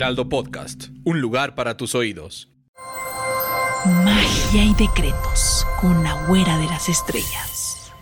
Heraldo Podcast, un lugar para tus oídos. Magia y decretos con la güera de las estrellas.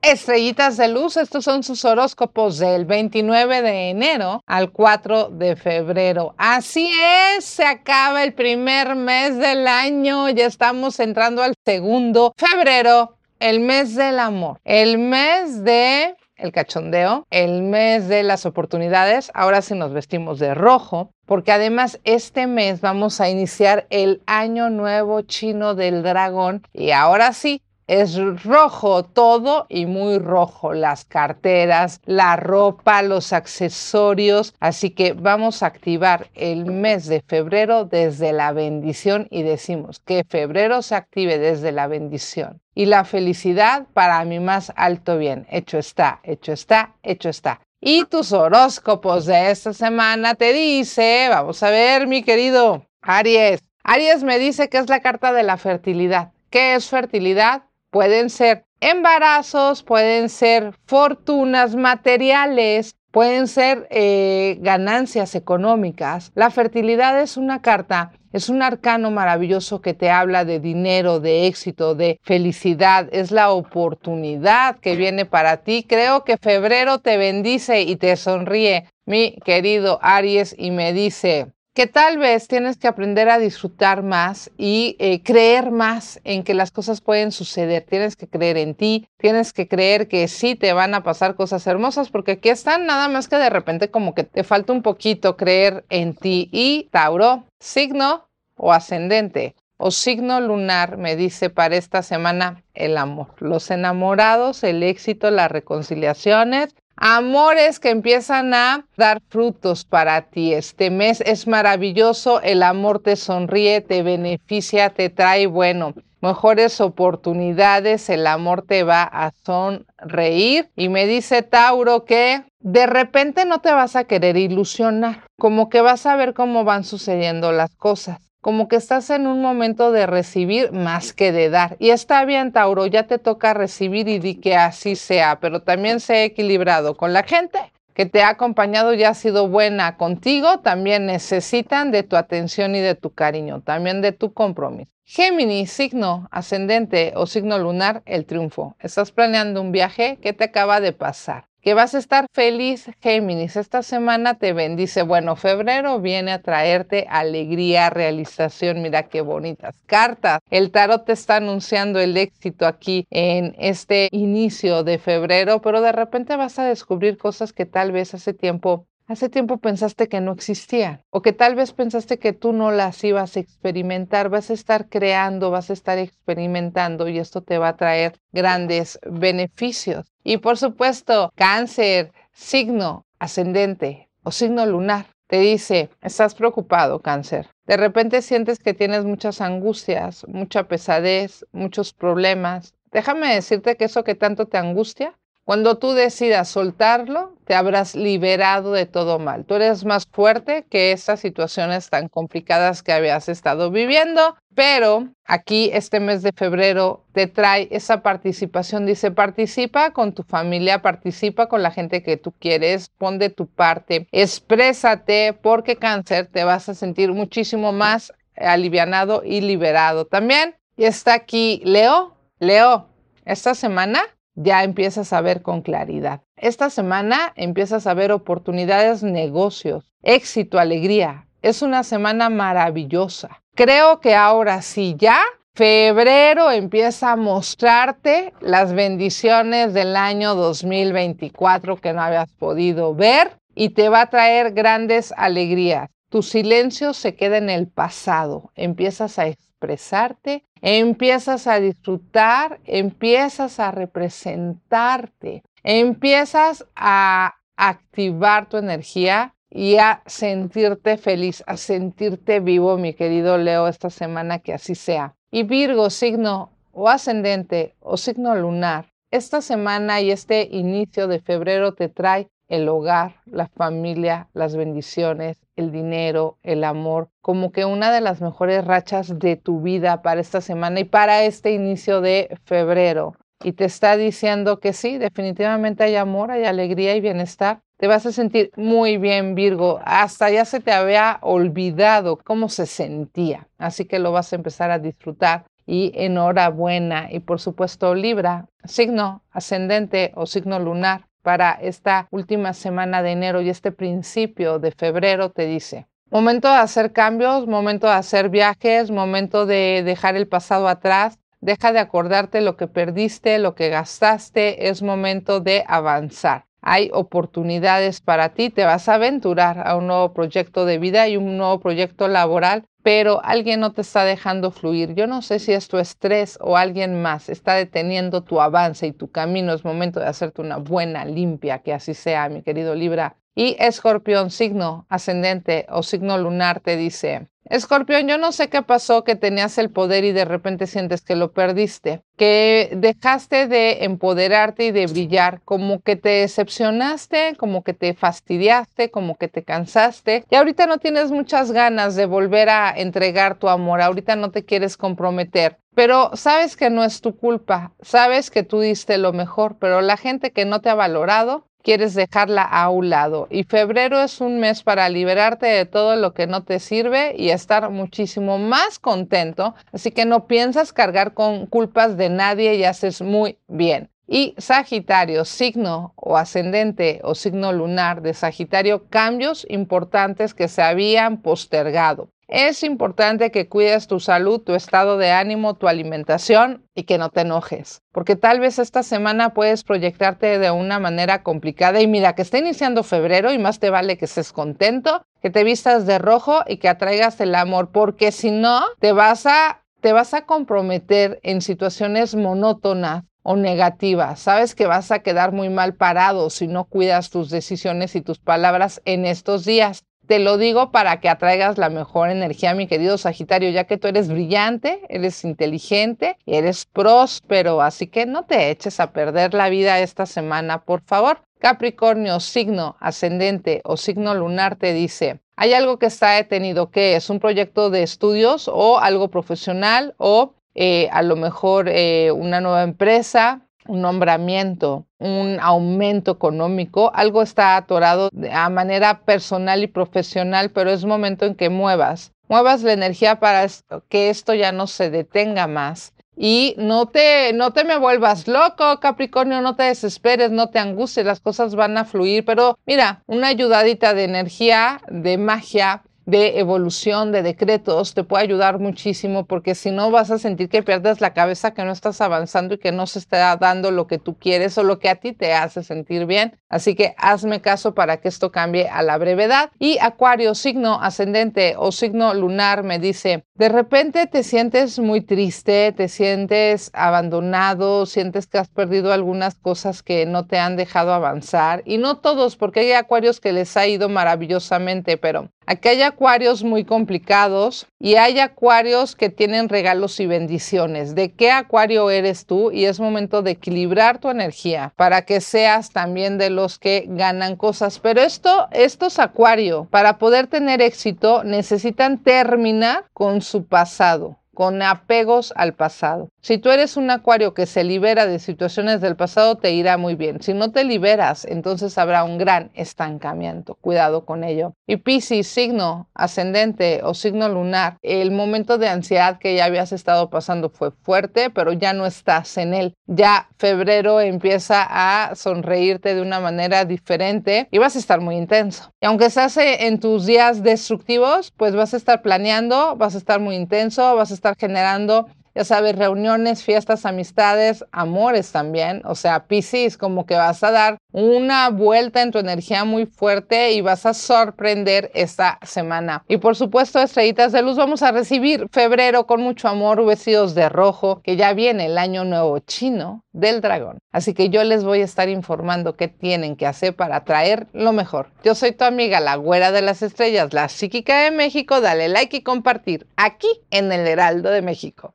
Estrellitas de luz, estos son sus horóscopos del 29 de enero al 4 de febrero. Así es, se acaba el primer mes del año, ya estamos entrando al segundo febrero, el mes del amor, el mes de el cachondeo, el mes de las oportunidades. Ahora sí nos vestimos de rojo, porque además este mes vamos a iniciar el año nuevo chino del dragón y ahora sí. Es rojo todo y muy rojo, las carteras, la ropa, los accesorios. Así que vamos a activar el mes de febrero desde la bendición y decimos que febrero se active desde la bendición y la felicidad para mi más alto bien. Hecho está, hecho está, hecho está. Y tus horóscopos de esta semana te dice, vamos a ver mi querido Aries. Aries me dice que es la carta de la fertilidad. ¿Qué es fertilidad? Pueden ser embarazos, pueden ser fortunas materiales, pueden ser eh, ganancias económicas. La fertilidad es una carta, es un arcano maravilloso que te habla de dinero, de éxito, de felicidad. Es la oportunidad que viene para ti. Creo que febrero te bendice y te sonríe, mi querido Aries, y me dice, que tal vez tienes que aprender a disfrutar más y eh, creer más en que las cosas pueden suceder. Tienes que creer en ti, tienes que creer que sí te van a pasar cosas hermosas, porque aquí están nada más que de repente como que te falta un poquito creer en ti. Y Tauro, signo o ascendente o signo lunar me dice para esta semana el amor, los enamorados, el éxito, las reconciliaciones Amores que empiezan a dar frutos para ti. Este mes es maravilloso, el amor te sonríe, te beneficia, te trae, bueno, mejores oportunidades, el amor te va a sonreír. Y me dice Tauro que de repente no te vas a querer ilusionar, como que vas a ver cómo van sucediendo las cosas como que estás en un momento de recibir más que de dar. Y está bien, Tauro, ya te toca recibir y di que así sea, pero también sé equilibrado con la gente que te ha acompañado y ha sido buena contigo, también necesitan de tu atención y de tu cariño, también de tu compromiso. Géminis, signo ascendente o signo lunar, el triunfo. Estás planeando un viaje, ¿qué te acaba de pasar? Que vas a estar feliz, Géminis. Esta semana te bendice. Bueno, febrero viene a traerte alegría, realización. Mira qué bonitas cartas. El tarot te está anunciando el éxito aquí en este inicio de febrero, pero de repente vas a descubrir cosas que tal vez hace tiempo Hace tiempo pensaste que no existían o que tal vez pensaste que tú no las ibas a experimentar, vas a estar creando, vas a estar experimentando y esto te va a traer grandes beneficios. Y por supuesto, cáncer, signo ascendente o signo lunar. Te dice, estás preocupado, cáncer. De repente sientes que tienes muchas angustias, mucha pesadez, muchos problemas. Déjame decirte que eso que tanto te angustia cuando tú decidas soltarlo, te habrás liberado de todo mal. Tú eres más fuerte que estas situaciones tan complicadas que habías estado viviendo, pero aquí este mes de febrero te trae esa participación. Dice, participa con tu familia, participa con la gente que tú quieres, pon de tu parte, exprésate porque cáncer te vas a sentir muchísimo más alivianado y liberado también. Y está aquí Leo. Leo, esta semana ya empiezas a ver con claridad. Esta semana empiezas a ver oportunidades, negocios, éxito, alegría. Es una semana maravillosa. Creo que ahora sí ya febrero empieza a mostrarte las bendiciones del año 2024 que no habías podido ver y te va a traer grandes alegrías. Tu silencio se queda en el pasado. Empiezas a expresarte, empiezas a disfrutar, empiezas a representarte, empiezas a activar tu energía y a sentirte feliz, a sentirte vivo, mi querido Leo, esta semana que así sea. Y Virgo, signo o ascendente o signo lunar, esta semana y este inicio de febrero te trae el hogar, la familia, las bendiciones, el dinero, el amor, como que una de las mejores rachas de tu vida para esta semana y para este inicio de febrero. Y te está diciendo que sí, definitivamente hay amor, hay alegría y bienestar. Te vas a sentir muy bien, Virgo. Hasta ya se te había olvidado cómo se sentía. Así que lo vas a empezar a disfrutar y enhorabuena. Y por supuesto, Libra, signo ascendente o signo lunar para esta última semana de enero y este principio de febrero te dice, momento de hacer cambios, momento de hacer viajes, momento de dejar el pasado atrás, deja de acordarte lo que perdiste, lo que gastaste, es momento de avanzar. Hay oportunidades para ti, te vas a aventurar a un nuevo proyecto de vida y un nuevo proyecto laboral pero alguien no te está dejando fluir. Yo no sé si es tu estrés o alguien más está deteniendo tu avance y tu camino. Es momento de hacerte una buena limpia, que así sea, mi querido Libra. Y Escorpión, signo ascendente o signo lunar, te dice, Escorpión, yo no sé qué pasó que tenías el poder y de repente sientes que lo perdiste, que dejaste de empoderarte y de brillar, como que te decepcionaste, como que te fastidiaste, como que te cansaste y ahorita no tienes muchas ganas de volver a entregar tu amor, ahorita no te quieres comprometer. Pero sabes que no es tu culpa, sabes que tú diste lo mejor, pero la gente que no te ha valorado quieres dejarla a un lado. Y febrero es un mes para liberarte de todo lo que no te sirve y estar muchísimo más contento. Así que no piensas cargar con culpas de nadie y haces muy bien. Y Sagitario, signo o ascendente o signo lunar de Sagitario, cambios importantes que se habían postergado. Es importante que cuides tu salud, tu estado de ánimo, tu alimentación y que no te enojes, porque tal vez esta semana puedes proyectarte de una manera complicada y mira que está iniciando febrero y más te vale que estés contento, que te vistas de rojo y que atraigas el amor, porque si no te vas a te vas a comprometer en situaciones monótonas o negativas. Sabes que vas a quedar muy mal parado si no cuidas tus decisiones y tus palabras en estos días. Te lo digo para que atraigas la mejor energía, mi querido Sagitario, ya que tú eres brillante, eres inteligente, eres próspero, así que no te eches a perder la vida esta semana, por favor. Capricornio, signo ascendente o signo lunar te dice, hay algo que está detenido, ¿qué es? ¿Un proyecto de estudios o algo profesional o eh, a lo mejor eh, una nueva empresa, un nombramiento, un aumento económico, algo está atorado a manera personal y profesional, pero es momento en que muevas, muevas la energía para que esto ya no se detenga más. Y no te, no te me vuelvas loco, Capricornio, no te desesperes, no te angusties, las cosas van a fluir, pero mira, una ayudadita de energía, de magia, de evolución, de decretos, te puede ayudar muchísimo porque si no vas a sentir que pierdes la cabeza, que no estás avanzando y que no se está dando lo que tú quieres o lo que a ti te hace sentir bien. Así que hazme caso para que esto cambie a la brevedad. Y Acuario, signo ascendente o signo lunar, me dice, de repente te sientes muy triste, te sientes abandonado, sientes que has perdido algunas cosas que no te han dejado avanzar. Y no todos, porque hay acuarios que les ha ido maravillosamente, pero aquí hay acuarios muy complicados y hay acuarios que tienen regalos y bendiciones. ¿De qué acuario eres tú? Y es momento de equilibrar tu energía para que seas también de los que ganan cosas. Pero esto, estos acuarios, para poder tener éxito, necesitan terminar con su pasado, con apegos al pasado. Si tú eres un acuario que se libera de situaciones del pasado, te irá muy bien. Si no te liberas, entonces habrá un gran estancamiento. Cuidado con ello. Y Piscis, signo ascendente o signo lunar, el momento de ansiedad que ya habías estado pasando fue fuerte, pero ya no estás en él. Ya febrero empieza a sonreírte de una manera diferente y vas a estar muy intenso. Y aunque estás en tus días destructivos, pues vas a estar planeando, vas a estar muy intenso, vas a estar generando ya sabes, reuniones, fiestas, amistades, amores también. O sea, Piscis, como que vas a dar una vuelta en tu energía muy fuerte y vas a sorprender esta semana. Y por supuesto, estrellitas de luz, vamos a recibir febrero con mucho amor, vestidos de rojo, que ya viene el año nuevo chino del dragón. Así que yo les voy a estar informando qué tienen que hacer para traer lo mejor. Yo soy tu amiga, la güera de las estrellas, la psíquica de México. Dale like y compartir aquí en el Heraldo de México.